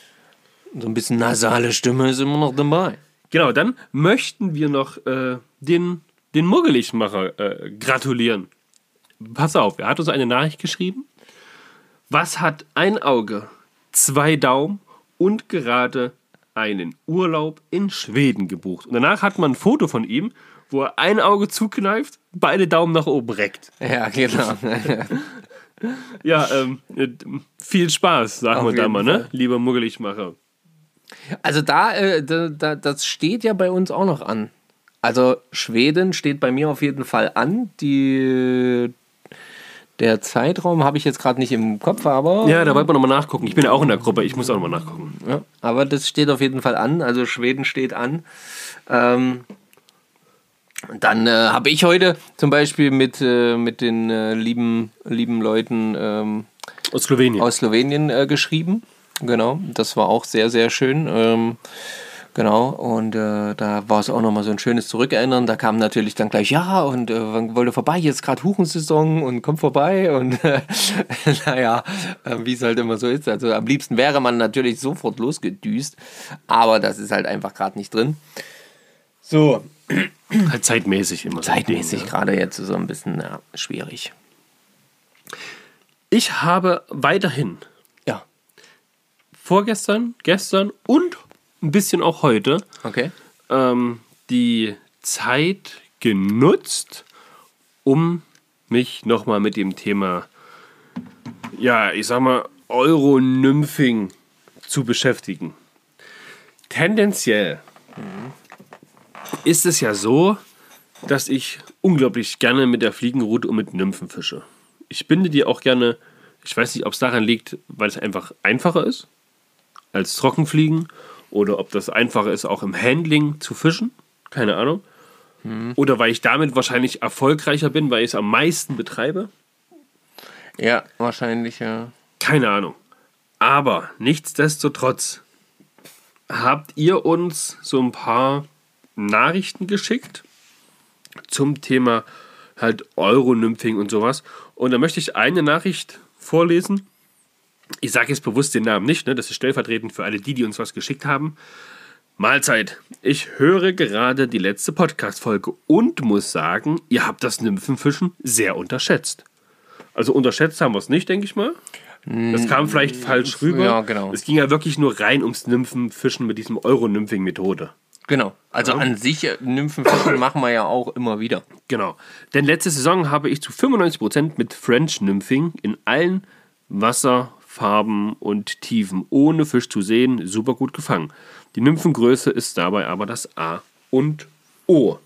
so ein bisschen nasale Stimme ist immer noch dabei.
Genau, dann möchten wir noch äh, den, den Muggeligmacher äh, gratulieren. Pass auf, er hat uns eine Nachricht geschrieben. Was hat ein Auge, zwei Daumen und gerade einen Urlaub in Schweden gebucht? Und danach hat man ein Foto von ihm, wo er ein Auge zukneift, beide Daumen nach oben reckt.
Ja, genau.
Ja, ähm, äh, viel Spaß, sagen wir da mal, ne? Lieber Muggeligmacher.
Also da, äh, da, da, das steht ja bei uns auch noch an. Also Schweden steht bei mir auf jeden Fall an. Die, der Zeitraum habe ich jetzt gerade nicht im Kopf, aber
Ja, da wollten wir nochmal nachgucken. Ich bin ja auch in der Gruppe, ich muss auch nochmal nachgucken.
Ja, aber das steht auf jeden Fall an. Also Schweden steht an. Ähm, dann äh, habe ich heute zum Beispiel mit, äh, mit den äh, lieben, lieben Leuten ähm,
Aus Slowenien.
aus Slowenien äh, geschrieben. Genau, das war auch sehr, sehr schön. Ähm, genau, und äh, da war es auch nochmal so ein schönes Zurückerinnern. Da kam natürlich dann gleich, ja, und äh, wann wollt ihr vorbei? Jetzt gerade Huchensaison und kommt vorbei. Und äh, naja, äh, wie es halt immer so ist. Also am liebsten wäre man natürlich sofort losgedüst, aber das ist halt einfach gerade nicht drin. So,
Halt zeitmäßig immer. so
zeitmäßig
Ding, ja.
gerade jetzt so ein bisschen ja, schwierig.
Ich habe weiterhin
Ja,
vorgestern, gestern und ein bisschen auch heute
okay.
ähm, die Zeit genutzt, um mich nochmal mit dem Thema, ja, ich sag mal, Euronymphing zu beschäftigen. Tendenziell ist es ja so, dass ich unglaublich gerne mit der Fliegenroute und mit Nymphen fische. Ich binde die auch gerne, ich weiß nicht, ob es daran liegt, weil es einfach einfacher ist als Trockenfliegen oder ob das einfacher ist, auch im Handling zu fischen. Keine Ahnung. Oder weil ich damit wahrscheinlich erfolgreicher bin, weil ich es am meisten betreibe.
Ja, wahrscheinlich, ja.
Keine Ahnung. Aber nichtsdestotrotz habt ihr uns so ein paar Nachrichten geschickt zum Thema halt Euronymphing und sowas. Und da möchte ich eine Nachricht vorlesen. Ich sage jetzt bewusst den Namen nicht, ne? das ist stellvertretend für alle die, die uns was geschickt haben. Mahlzeit. Ich höre gerade die letzte Podcast-Folge und muss sagen, ihr habt das Nymphenfischen sehr unterschätzt. Also unterschätzt haben wir es nicht, denke ich mal. Das kam vielleicht falsch rüber.
ja, genau.
Es ging ja wirklich nur rein ums Nymphenfischen mit diesem Euronymphing-Methode.
Genau. Also an sich, äh, Nymphenfischen machen wir ja auch immer wieder.
Genau. Denn letzte Saison habe ich zu 95% mit French Nymphing in allen Wasserfarben und Tiefen ohne Fisch zu sehen super gut gefangen. Die Nymphengröße ist dabei aber das A und O.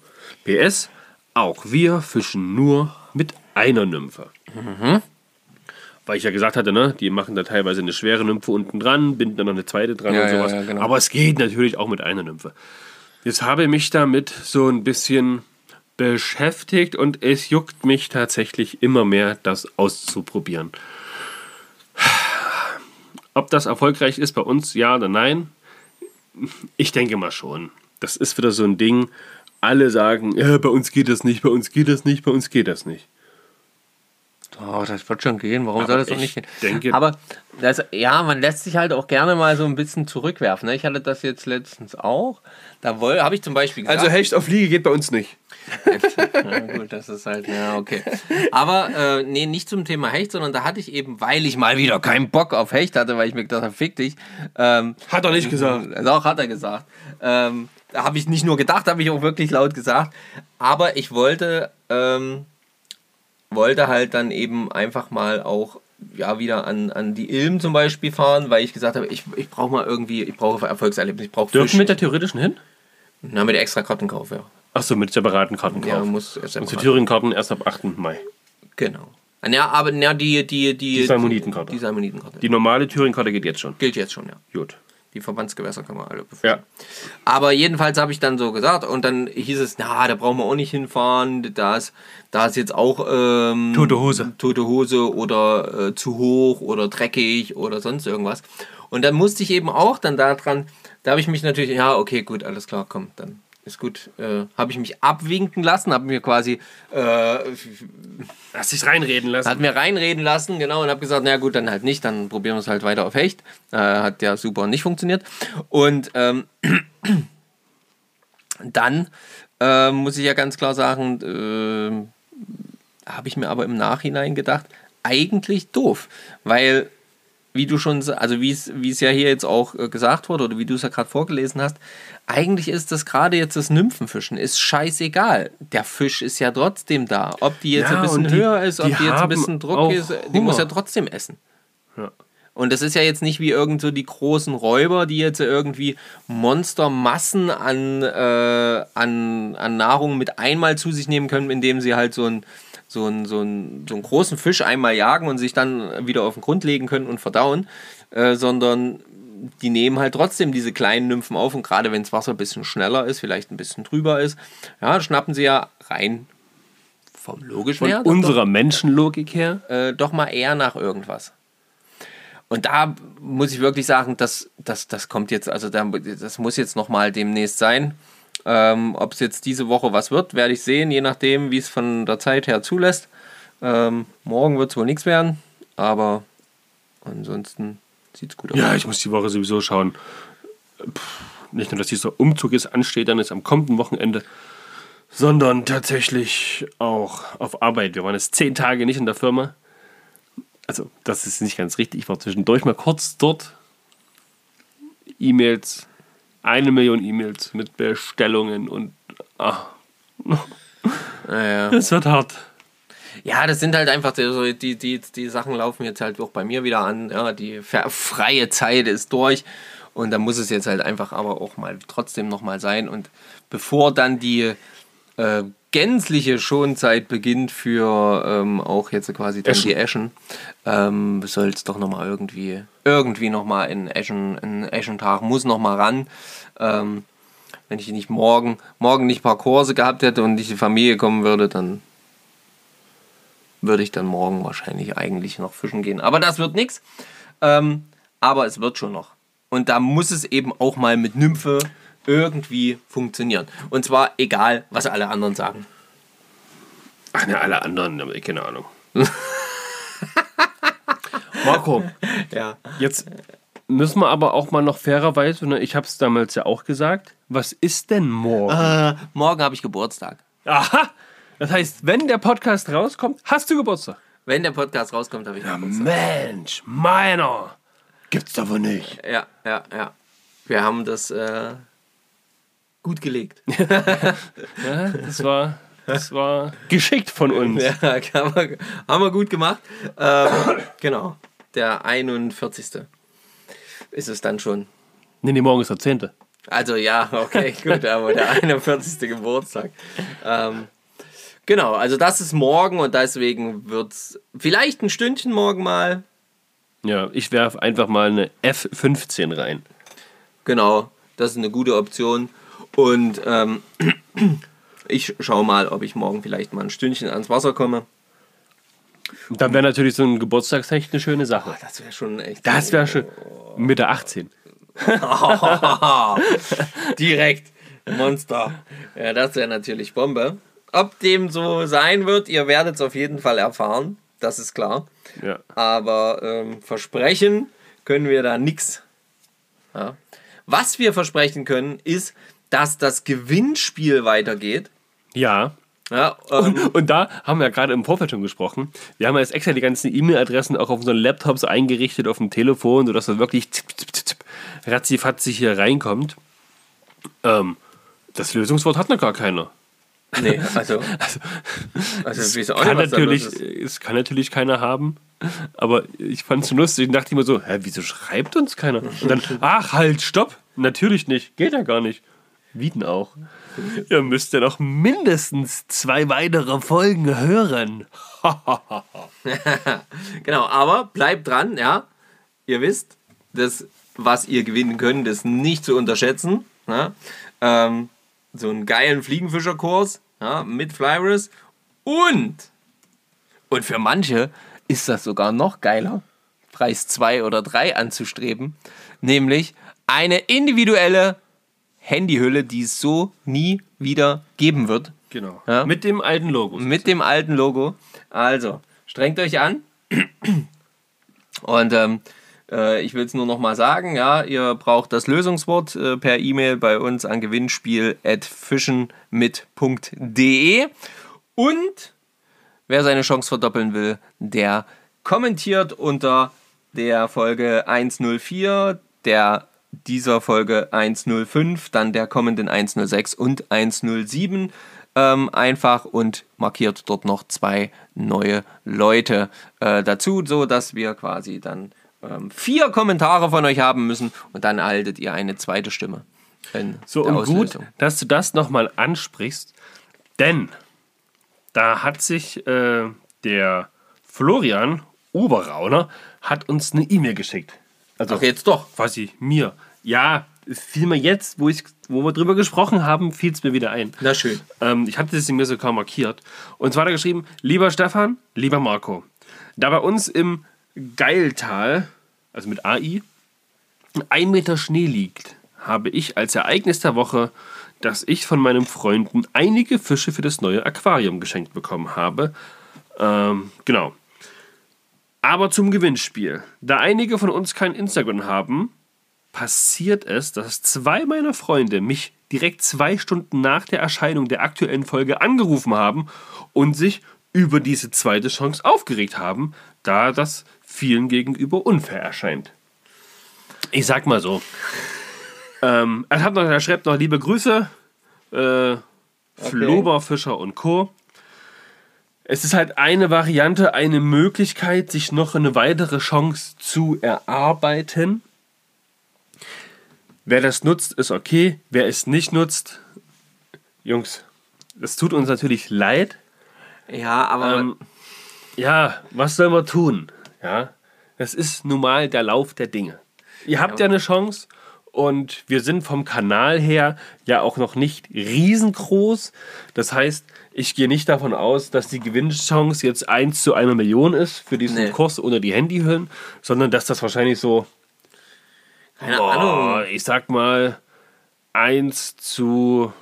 PS, auch wir fischen nur mit einer Nymphe. Weil ich ja gesagt hatte, ne, die machen da teilweise eine schwere Nymphe unten dran, binden dann noch eine zweite dran
Ja,
und
ja,
sowas.
ja, genau.
Aber es geht natürlich auch mit einer Nymphe. Jetzt habe ich mich damit so ein bisschen beschäftigt und es juckt mich tatsächlich immer mehr, das auszuprobieren. Ob das erfolgreich ist bei uns, ja oder nein? Ich denke mal schon. Das ist wieder so ein Ding. Alle sagen, ja, bei uns geht das nicht, bei uns geht das nicht, bei uns geht das nicht.
Oh, das wird schon gehen. Warum
Aber
soll das doch
ich
nicht gehen?
denke-
Aber das, ja, man lässt sich halt auch gerne mal so ein bisschen zurückwerfen. Ne? Ich hatte das jetzt letztens auch. Da habe ich zum Beispiel gesagt,
Also Hecht auf Liege geht bei uns nicht.
Ja, gut, das ist halt, ja, okay. Aber äh, nee, nicht zum Thema Hecht, sondern da hatte ich eben, weil ich mal wieder keinen Bock auf Hecht hatte, weil ich mir gedacht habe, fick dich. Ähm,
Hat er nicht gesagt.
Doch, hat er gesagt. Ähm, da habe ich nicht nur gedacht, habe ich auch wirklich laut gesagt. Aber ich wollte, ähm, wollte halt dann eben einfach mal auch ja, wieder an, an die Ilm zum Beispiel fahren, weil ich gesagt habe, ich, ich brauche mal irgendwie, ich brauche Erfolgserlebnis, ich brauche
Dürfen
Fisch.
mit der theoretischen hin?
Na, mit extra Kartenkauf, ja.
Achso, mit separaten Kartenkauf.
Ja, muss
und
separat.
zu Thüringen-Karten erst ab 8. Mai.
Genau. Ja, aber ja, die, die, die,
Die Salmonitenkarte.
Die Salmonitenkarte.
Die normale Thüringen-Karte geht jetzt schon.
gilt jetzt schon, ja.
Gut.
Die Verbandsgewässer kann man alle befischen.
Ja.
Aber jedenfalls habe ich dann so gesagt und dann hieß es, na, da brauchen wir auch nicht hinfahren. Da ist, da ist jetzt auch ähm,
Tote Hose.
tote Hose oder äh, zu hoch oder dreckig oder sonst irgendwas. Und dann musste ich eben auch dann daran, da habe ich mich natürlich, ja, okay, gut, alles klar, komm, dann ist gut. Äh, habe ich mich abwinken lassen, habe mir quasi äh,
Lass dich reinreden lassen.
hat mir reinreden lassen, genau, und habe gesagt, na gut, dann halt nicht, dann probieren wir es halt weiter auf Hecht. Äh, hat ja super nicht funktioniert. Und ähm, dann äh, muss ich ja ganz klar sagen, äh, habe ich mir aber im Nachhinein gedacht, eigentlich doof, weil wie du schon, also wie es wie es ja hier jetzt auch äh, gesagt wurde oder wie du es ja gerade vorgelesen hast, eigentlich ist das gerade jetzt das Nymphenfischen, ist scheißegal. Der Fisch ist ja trotzdem da. Ob die jetzt
Ja,
ein bisschen
die-
höher ist, ob
die
die, jetzt ein bisschen Druck ist, die muss ja
Hunger.
trotzdem essen.
Ja.
Und das ist ja jetzt nicht wie irgend so die großen Räuber, die jetzt irgendwie Monstermassen an, äh, an, an Nahrung mit einmal zu sich nehmen können, indem sie halt so einen so einen, so einen, so einen großen Fisch einmal jagen und sich dann wieder auf den Grund legen können und verdauen, äh, sondern die nehmen halt trotzdem diese kleinen Nymphen auf und gerade wenn das Wasser ein bisschen schneller ist, vielleicht ein bisschen drüber ist, ja, schnappen sie ja rein vom logischen
Von
her doch-
unserer Menschenlogik her.
äh, doch mal eher nach irgendwas. Und da muss ich wirklich sagen, das, das, das kommt jetzt, also da, das muss jetzt nochmal demnächst sein. Ähm, Ob es jetzt diese Woche was wird, werde ich sehen, je nachdem, wie es von der Zeit her zulässt. Ähm, morgen wird es wohl nichts werden, aber ansonsten sieht es gut aus.
Ja, ich muss die Woche sowieso schauen. Pff, nicht nur, dass dieser Umzug jetzt ansteht, dann ist am kommenden Wochenende, sondern tatsächlich auch auf Arbeit. Wir waren jetzt zehn Tage nicht in der Firma. Also, das ist nicht ganz richtig. Ich war zwischendurch mal kurz dort. E-Mails, eine Million E-Mails mit Bestellungen und ah,
Naja.
es wird hart.
Ja, das sind halt einfach die, so die, die, die Sachen laufen jetzt halt auch bei mir wieder an. Ja, die freie Zeit ist durch und da muss es jetzt halt einfach aber auch mal trotzdem nochmal sein. Und bevor dann die äh, gänzliche Schonzeit beginnt für ähm, auch jetzt quasi dann
Eschen.
die Eschen, ähm, soll es doch nochmal irgendwie, irgendwie nochmal in Eschen, in Eschentag muss nochmal ran. Ähm, wenn ich nicht morgen, morgen nicht ein paar Kurse gehabt hätte und nicht die Familie kommen würde, dann würde ich dann morgen wahrscheinlich eigentlich noch fischen gehen. Aber das wird nichts. Ähm, aber es wird schon noch. Und da muss es eben auch mal mit Nymphe irgendwie funktionieren. Und zwar egal, was alle anderen sagen.
Ach ne, alle anderen, aber keine Ahnung. Marco,
Ja.
Jetzt müssen wir aber auch mal noch fairerweise, ne, ich habe es damals ja auch gesagt, was ist denn morgen?
Äh, morgen habe ich Geburtstag.
Aha! Das heißt, wenn der Podcast rauskommt, hast du Geburtstag.
Wenn der Podcast rauskommt, habe ich Geburtstag.
Mensch, meiner! Gibt's wohl nicht.
Ja, ja, ja. Wir haben das, äh, Gut gelegt.
Ja, das war, das war geschickt von uns.
Ja, kann man, haben wir gut gemacht. Ähm, genau. Der 41. ist es dann schon.
Nee, nee, morgen ist der 10.
Also ja, okay, gut, aber der 41. Geburtstag. Ähm, genau, also das ist morgen und deswegen wird es vielleicht ein Stündchen morgen mal.
Ja, ich werfe einfach mal eine F15 rein.
Genau, das ist eine gute Option. Und ähm, ich schaue mal, ob ich morgen vielleicht mal ein Stündchen ans Wasser komme.
Und dann wäre natürlich so ein Geburtstagshecht eine schöne Sache.
Das wäre schon echt.
Das wäre schon Mitte 18.
Direkt. Monster. Ja, das wäre natürlich Bombe. Ob dem so sein wird, ihr werdet es auf jeden Fall erfahren. Das ist klar.
Ja.
Aber ähm, versprechen können wir da nichts. Ja. Was wir versprechen können, ist, dass das Gewinnspiel weitergeht.
Ja.
Ja, ähm,
Und da haben wir ja gerade im Vorfeld schon gesprochen. Wir haben ja jetzt extra die ganzen E-Mail-Adressen auch auf unseren Laptops eingerichtet, auf dem Telefon, sodass er wirklich zip, ratzifatzi hier reinkommt. Ähm, das Lösungswort hat noch gar keiner.
nee, also. Also, auch
Kann
nicht, da
natürlich, es kann natürlich keiner haben. Aber ich fand es so lustig und dachte immer so, hä, wieso schreibt uns keiner? Und dann, ach halt, stopp. Natürlich nicht. Geht ja gar nicht. Wie denn auch? Ihr müsst ja noch mindestens zwei weitere Folgen hören.
Genau, aber bleibt dran, ja. Ihr wisst, das, was ihr gewinnen könnt, ist nicht zu unterschätzen. Ja? Ähm, so einen geilen Fliegenfischerkurs ja, mit Flyris. Und, und für manche ist das sogar noch geiler, Preis 2 oder 3 anzustreben. Nämlich eine individuelle Handyhülle, die es so nie wieder geben wird.
Genau.
Ja?
Mit dem alten Logo.
Mit dem alten Logo. Also, strengt euch an. Und ähm, äh, ich will es nur noch mal sagen, ja, ihr braucht das Lösungswort äh, per E-Mail bei uns an gewinnspiel.fischenmit.de und wer seine Chance verdoppeln will, der kommentiert unter der Folge 104, der dieser Folge 105, dann der kommenden 106 und 107 ähm, einfach und markiert dort noch zwei neue Leute äh, dazu, so dass wir quasi dann ähm, vier Kommentare von euch haben müssen und dann erhaltet ihr eine zweite Stimme.
So, und gut,
Auslösung.
dass du das nochmal ansprichst, denn da hat sich äh, der Florian Oberrauner hat uns eine E-Mail geschickt. Also
Ach, jetzt doch.
quasi mir. Ja, es fiel mir jetzt, wo, ich, wo wir drüber gesprochen haben, fiel es mir wieder ein.
Na schön.
Ähm, ich hatte es mir sogar markiert. Und zwar er geschrieben: Lieber Stefan, lieber Marco, da bei uns im Geiltal, also mit AI, ein Meter Schnee liegt, habe ich als Ereignis der Woche, dass ich von meinen Freunden einige Fische für das neue Aquarium geschenkt bekommen habe. Ähm, genau. Aber zum Gewinnspiel. Da einige von uns kein Instagram haben, passiert es, dass zwei meiner Freunde mich direkt zwei Stunden nach der Erscheinung der aktuellen Folge angerufen haben und sich über diese zweite Chance aufgeregt haben, da das vielen gegenüber unfair erscheint. Ich sag mal so. Ähm, er, hat noch, er schreibt noch liebe Grüße, äh, Flober, Fischer und Co. Es ist halt eine Variante, eine Möglichkeit, sich noch eine weitere Chance zu erarbeiten. Wer das nutzt, ist okay. Wer es nicht nutzt, Jungs, es tut uns natürlich leid.
Ja, aber
Ähm, ja, was soll man tun? Ja, das ist nun mal der Lauf der Dinge. Ihr habt ja eine Chance und wir sind vom Kanal her ja auch noch nicht riesengroß. Das heißt, ich gehe nicht davon aus, dass die Gewinnchance jetzt 1 zu einer Million ist für diesen
Nee.
Kurs oder die Handyhüllen, sondern dass das wahrscheinlich so,
keine
boah,
Ahnung.
ich sag mal, 1 zu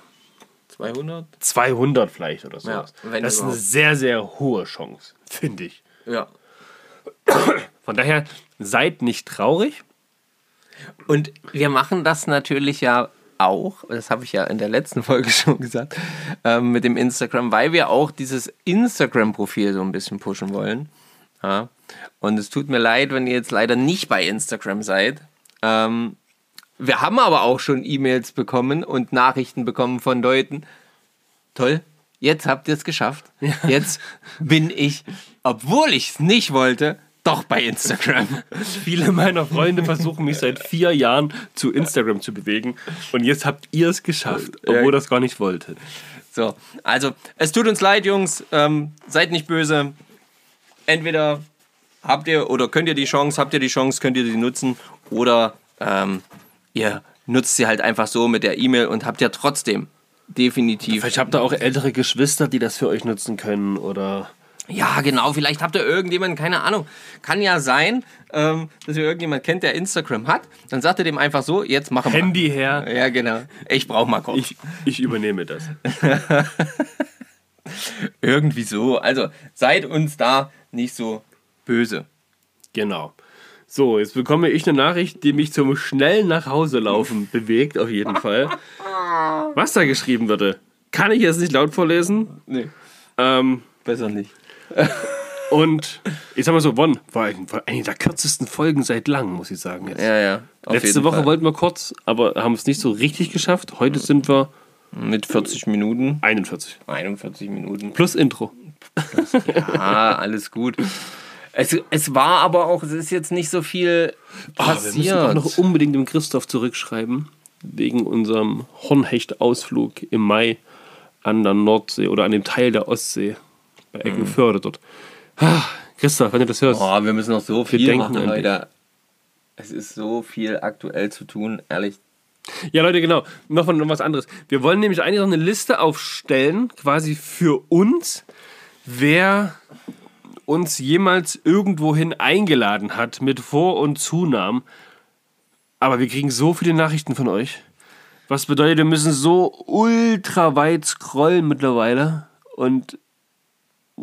200?
200 vielleicht oder so.
Ja,
das ist eine sehr, sehr hohe Chance, finde ich.
Ja.
Von daher seid nicht traurig.
Und wir machen das natürlich ja auch, das habe ich ja in der letzten Folge schon gesagt, ähm, mit dem Instagram, weil wir auch dieses Instagram-Profil so ein bisschen pushen wollen. Ja. Und es tut mir leid, wenn ihr jetzt leider nicht bei Instagram seid. Ähm, Wir haben aber auch schon E-Mails bekommen und Nachrichten bekommen von Leuten. Toll, jetzt habt ihr es geschafft. Jetzt bin ich, obwohl ich es nicht wollte, doch bei Instagram.
Viele meiner Freunde versuchen mich seit vier Jahren zu Instagram zu bewegen. Und jetzt habt ihr es geschafft, obwohl ihr das gar nicht wolltet.
So, also es tut uns leid, Jungs. Ähm, seid nicht böse. Entweder habt ihr oder könnt ihr die Chance, habt ihr die Chance, könnt ihr die nutzen oder ähm, ihr nutzt sie halt einfach so mit der E-Mail und habt ja trotzdem definitiv.
Vielleicht habt ihr auch ältere Geschwister, die das für euch nutzen können oder.
Ja, genau. Vielleicht habt ihr irgendjemanden, keine Ahnung. Kann ja sein, ähm, dass ihr irgendjemanden kennt, der Instagram hat. Dann sagt ihr dem einfach so: Jetzt machen wir.
Handy her.
Ja, genau. Ich brauch mal kurz.
Ich, ich übernehme das.
Irgendwie so. Also seid uns da nicht so böse.
Genau. So, jetzt bekomme ich eine Nachricht, die mich zum schnellen nach Hause laufen bewegt, auf jeden Fall. Was da geschrieben wurde, kann ich jetzt nicht laut vorlesen.
Nee,
Ähm,
besser nicht.
und ich sag mal so, One war ein- war eine der kürzesten Folgen seit langem, muss ich sagen. Jetzt.
Ja, ja.
Letzte Woche
Fall.
wollten wir kurz, aber haben es nicht so richtig geschafft. Heute sind wir
Mit 40 Minuten.
41.
41 Minuten.
Plus Intro.
Ah, alles gut. Es, es war aber auch, es ist jetzt nicht so viel
Ah, wir müssen auch
passiert.
noch unbedingt dem Christoph zurückschreiben, wegen unserem Hornhecht-Ausflug im Mai an der Nordsee oder an dem Teil der Ostsee bei Eckenförde dort. Ah, Christoph, wenn du das hörst,
oh, wir müssen noch so viel
denken
machen heute. Es ist so viel aktuell zu tun, ehrlich.
Ja, Leute, genau. Noch, von- noch was anderes. Wir wollen nämlich eigentlich noch eine Liste aufstellen, quasi für uns, wer uns jemals irgendwohin eingeladen hat mit Vor- und Zunahmen. Aber wir kriegen so viele Nachrichten von euch. Was bedeutet, wir müssen so ultra weit scrollen mittlerweile. Und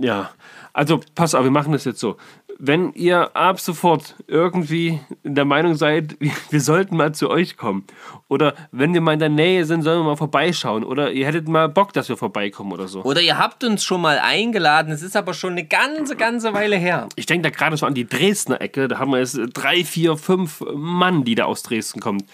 ja, also pass auf, wir machen das jetzt so. Wenn ihr ab sofort irgendwie der Meinung seid, wir sollten mal zu euch kommen, oder wenn wir mal in der Nähe sind, sollen wir mal vorbeischauen, oder ihr hättet mal Bock, dass wir vorbeikommen oder so.
Oder ihr habt uns schon mal eingeladen, es ist aber schon eine ganze, ganze Weile her.
Ich denke da gerade so an die Dresdner Ecke, da haben wir jetzt drei, vier, fünf Mann, die da aus Dresden kommen.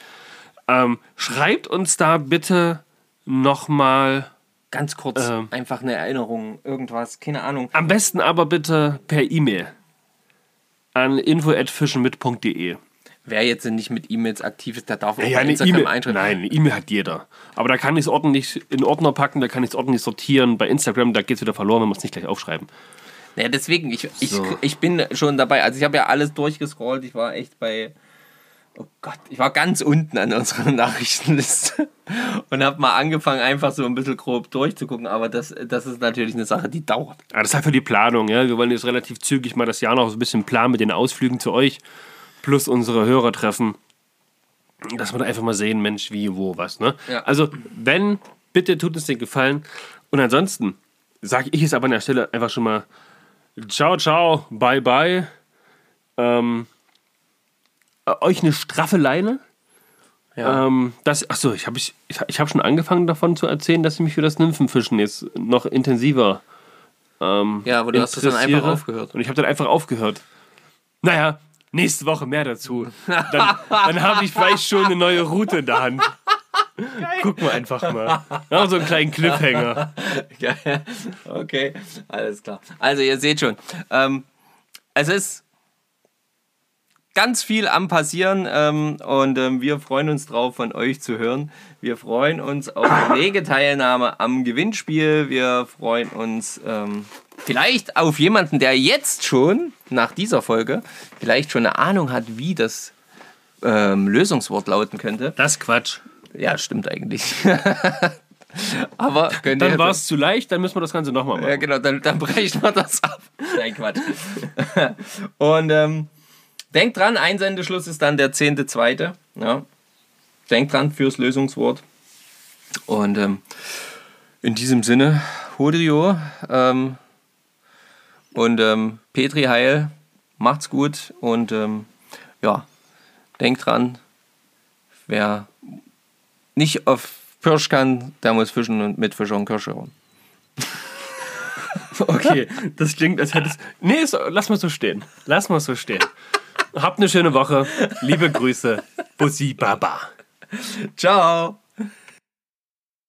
Ähm, schreibt uns da bitte nochmal,
Ganz kurz,
Ähm.
einfach eine Erinnerung, irgendwas, keine Ahnung.
am besten aber bitte per E-Mail an info.fischenmit.de.
Wer jetzt nicht mit E-Mails aktiv ist, der darf auch
Ja, eine
Instagram
E-Mail.
einschreiben.
Nein, eine E-Mail hat jeder. Aber da kann ich es ordentlich in Ordner packen, da kann ich es ordentlich sortieren. Bei Instagram, da geht es wieder verloren, wir es nicht gleich aufschreiben.
Ja, deswegen, ich, ich,
So.
ich bin schon dabei. Also ich habe ja alles durchgescrollt. Ich war echt bei. Oh Gott, ich war ganz unten an unserer Nachrichtenliste und habe mal angefangen, einfach so ein bisschen grob durchzugucken. Aber das, das ist natürlich eine Sache, die dauert.
Aber das ist halt für die Planung. Ja? Wir wollen jetzt relativ zügig mal das Jahr noch so ein bisschen planen mit den Ausflügen zu euch. Plus unsere Hörertreffen. Dass wir da einfach mal sehen, Mensch, wie, wo, was. Ne?
Ja.
Also, wenn, bitte tut uns den Gefallen. Und ansonsten sage ich es aber an der Stelle einfach schon mal Ciao, ciao, bye, bye. Ähm, äh, euch eine straffe Leine.
Ja.
Ähm, das, achso, ich habe ich, ich, hab schon angefangen davon zu erzählen, dass ich mich für das Nymphenfischen jetzt noch intensiver ähm,
Ja, aber du hast das dann einfach aufgehört.
Und ich habe dann einfach aufgehört. Naja, nächste Woche mehr dazu. Dann, dann habe ich vielleicht schon eine neue Route in der Hand. Gucken wir einfach mal. Ja, so einen kleinen Cliffhanger.
Geil. Okay, alles klar. Also ihr seht schon, ähm, es ist ganz viel am passieren ähm, und ähm, wir freuen uns drauf, von euch zu hören. Wir freuen uns auf rege Teilnahme am Gewinnspiel. Wir freuen uns ähm, vielleicht auf jemanden, der jetzt schon nach dieser Folge vielleicht schon eine Ahnung hat, wie das ähm, Lösungswort lauten könnte.
Das Quatsch.
Ja, stimmt eigentlich. Aber
Dann war es zu leicht, dann müssen wir das Ganze nochmal machen.
ja, genau, dann, dann brechen wir das ab. Nein, Quatsch. Und ähm, denkt dran, Einsendeschluss ist dann der 10.2. Ja. Denkt dran fürs Lösungswort. Und ähm, in diesem Sinne, Hodrio ähm, und ähm, Petri Heil, macht's gut und ähm, ja, denkt dran, wer nicht auf Pirsch kann, der muss fischen und mit Fischer und Kirsche hauen.
Okay, das klingt, als hättest. Nee, so, lass mal so stehen. Lass mal so stehen. Habt eine schöne Woche. Liebe Grüße. Bussi Baba.
Ciao.